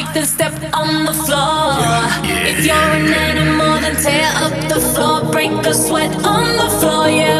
freak, then step on the floor. If you're an animal, then tear up the floor, break the sweat on the floor, yeah.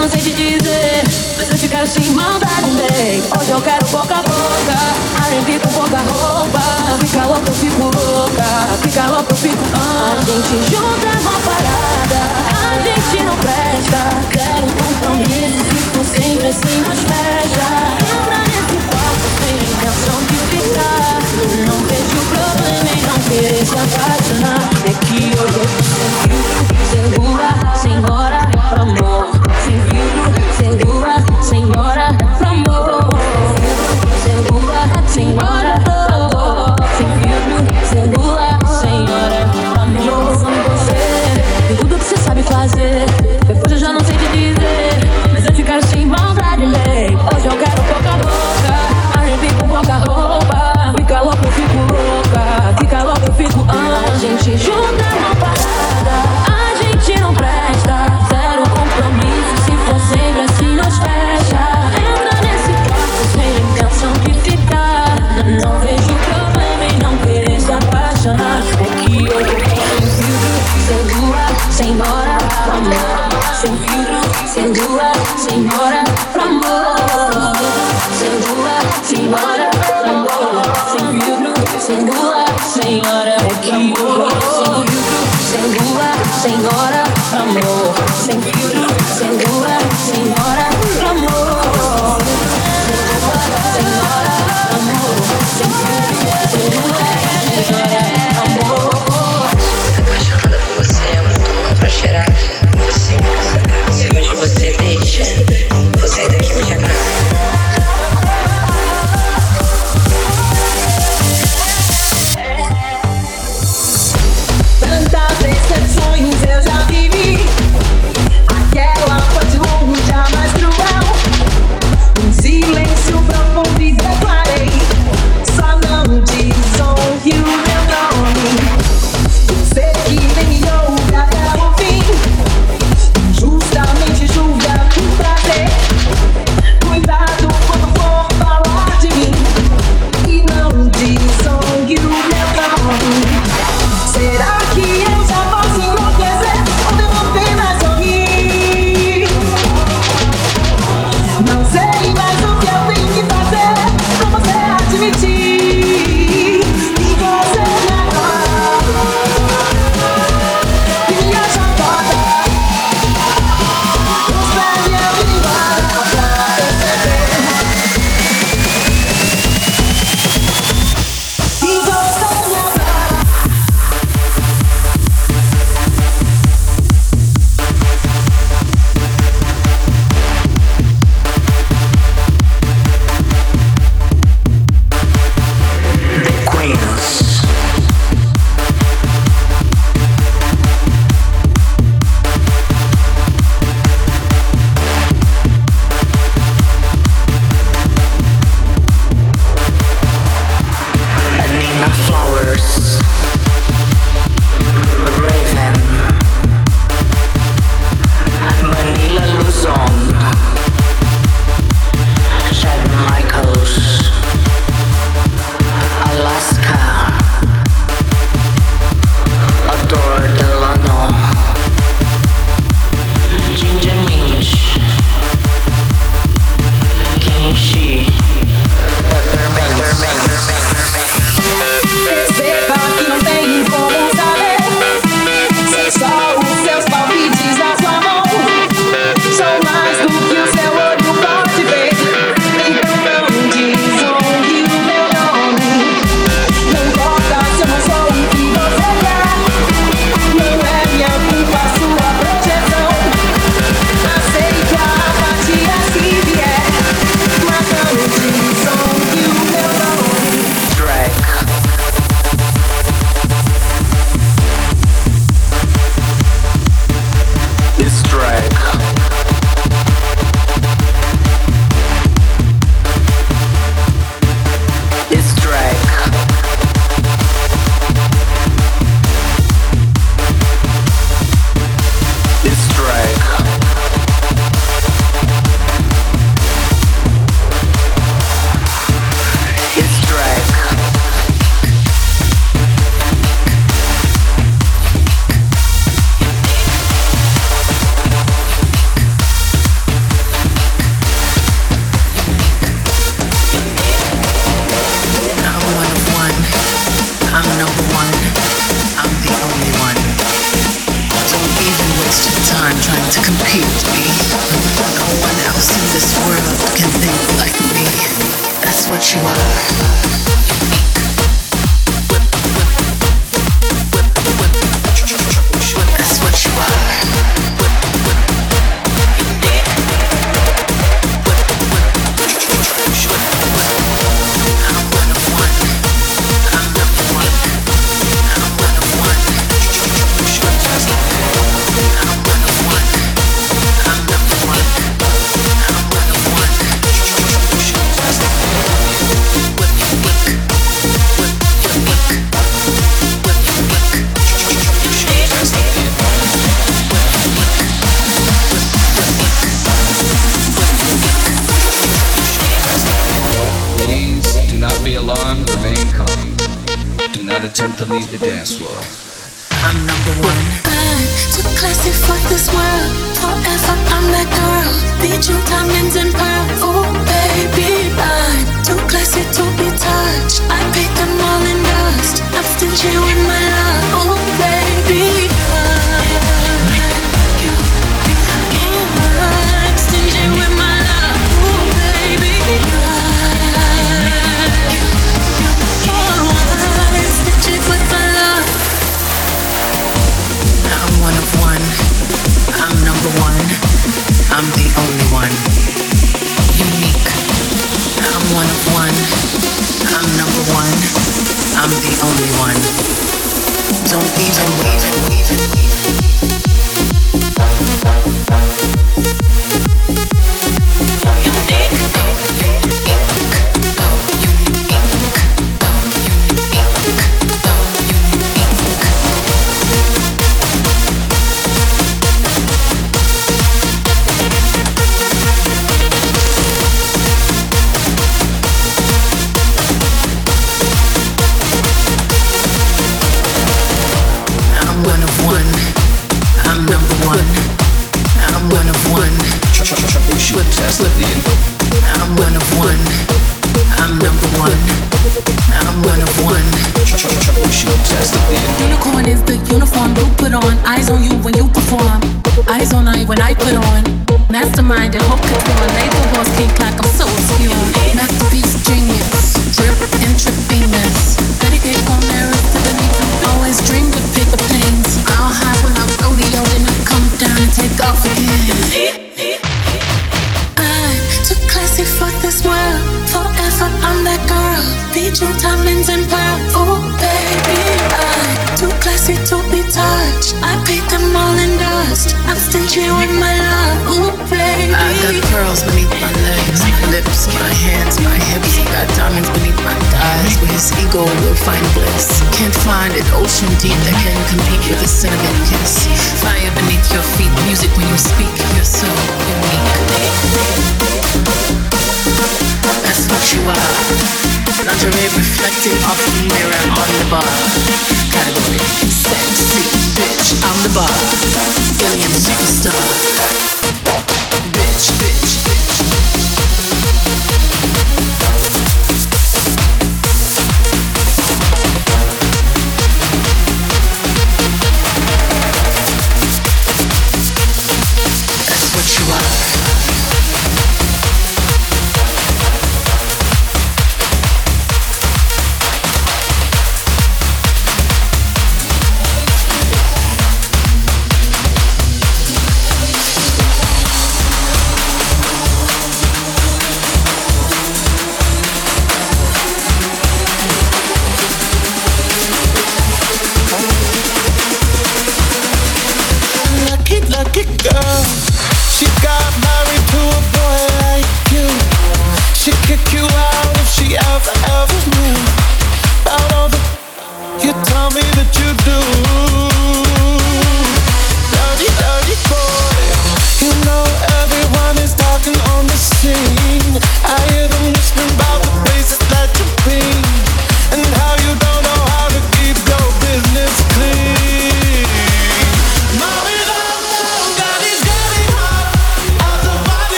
não sei te dizer, mas eu te quero te mandar um bem. Hoje eu quero boca a boca.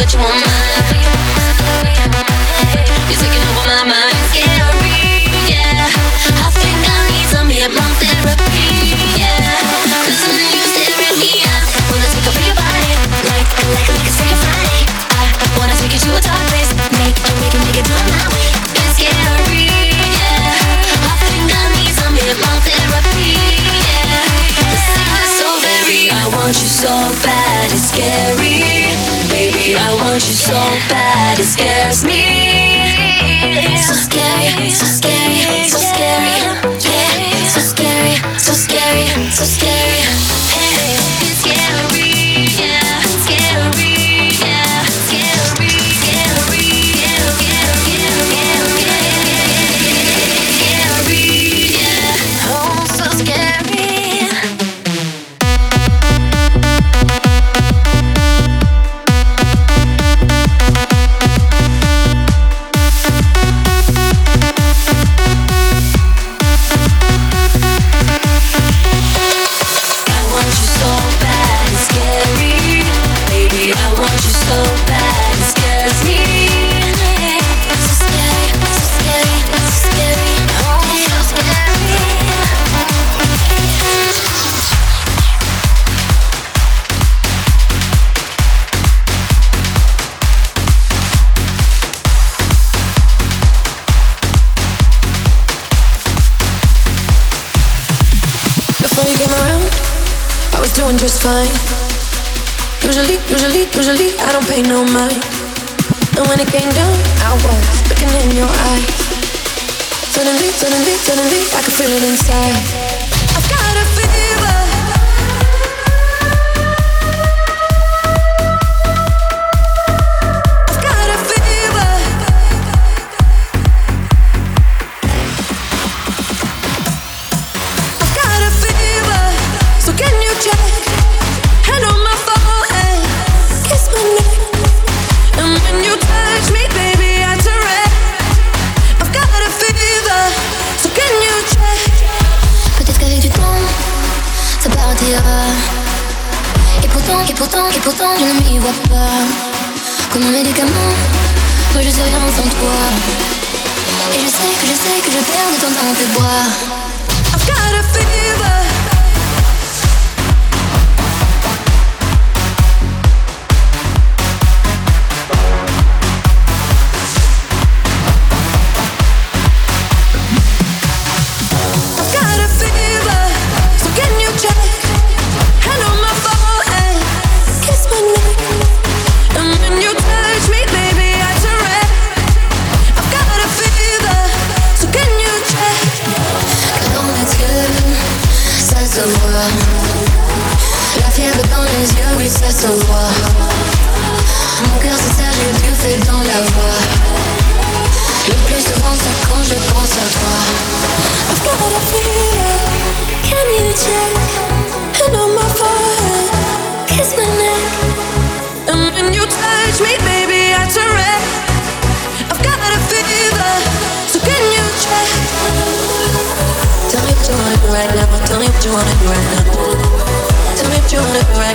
that you want. Suddenly, suddenly, suddenly, I can feel it inside. pourtant je ne m'y vois pas. Comme un médicament, moi je sais rien sans toi. Et je sais que je sais que je perds de temps à te boire. I've got a fever.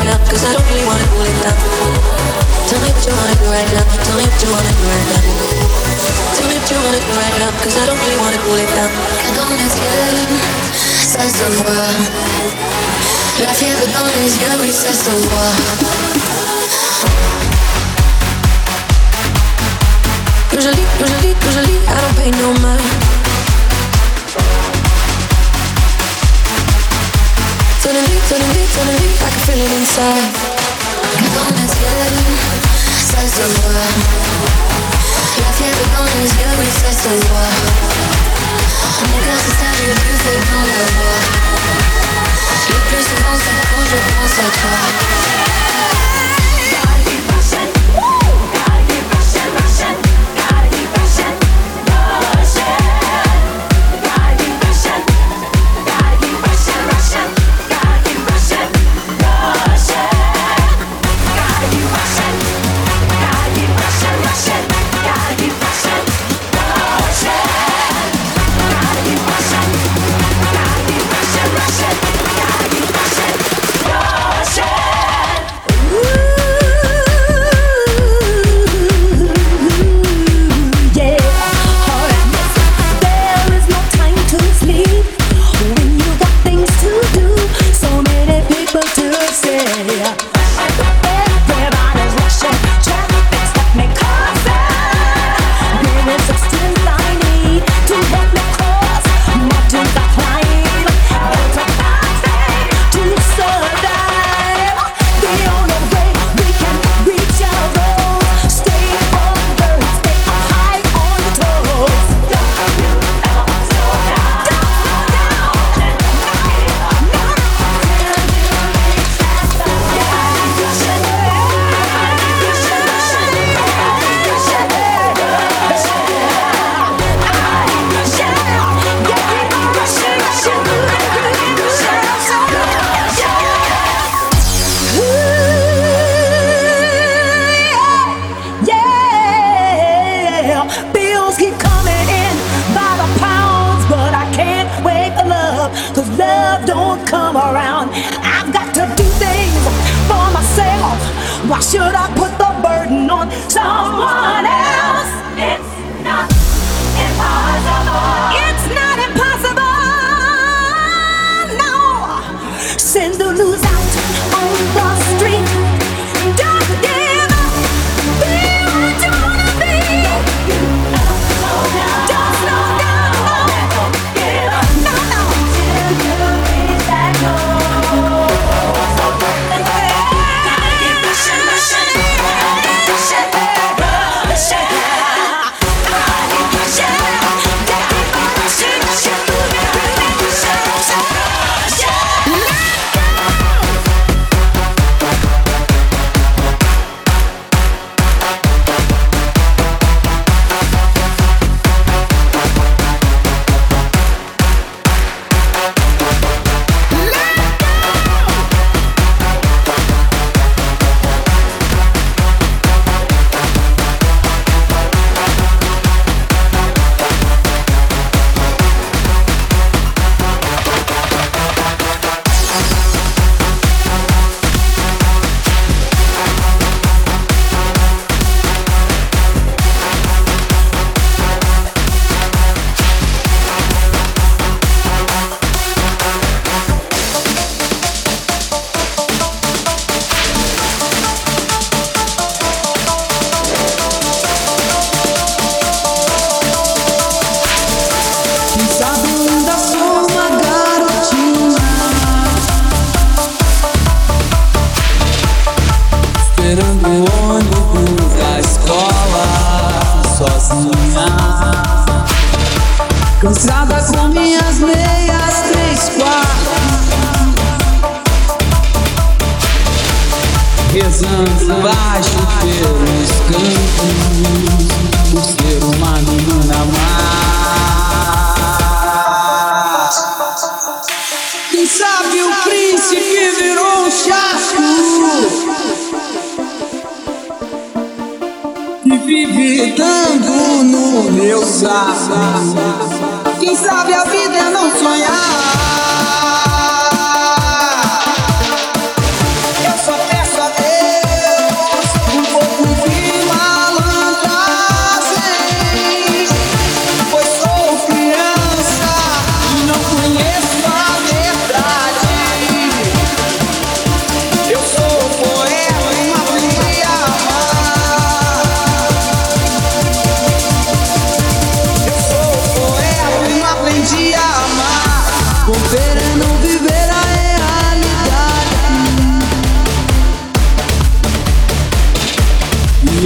cause I don't really wanna cool it down. Tell me you wanna do now, tell me you wanna do now. Tell me you wanna do I don't really wanna cool it down. Les yeux, ça se voit. La fièvre dans les yeux, oui, ça se voit. Usually, usually, usually I don't pay no mind I can feel it inside. Le plus dans. Le c'est je pense à toi.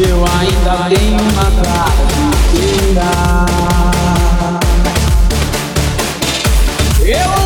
Eu ainda tenho uma tarde inteira. Eu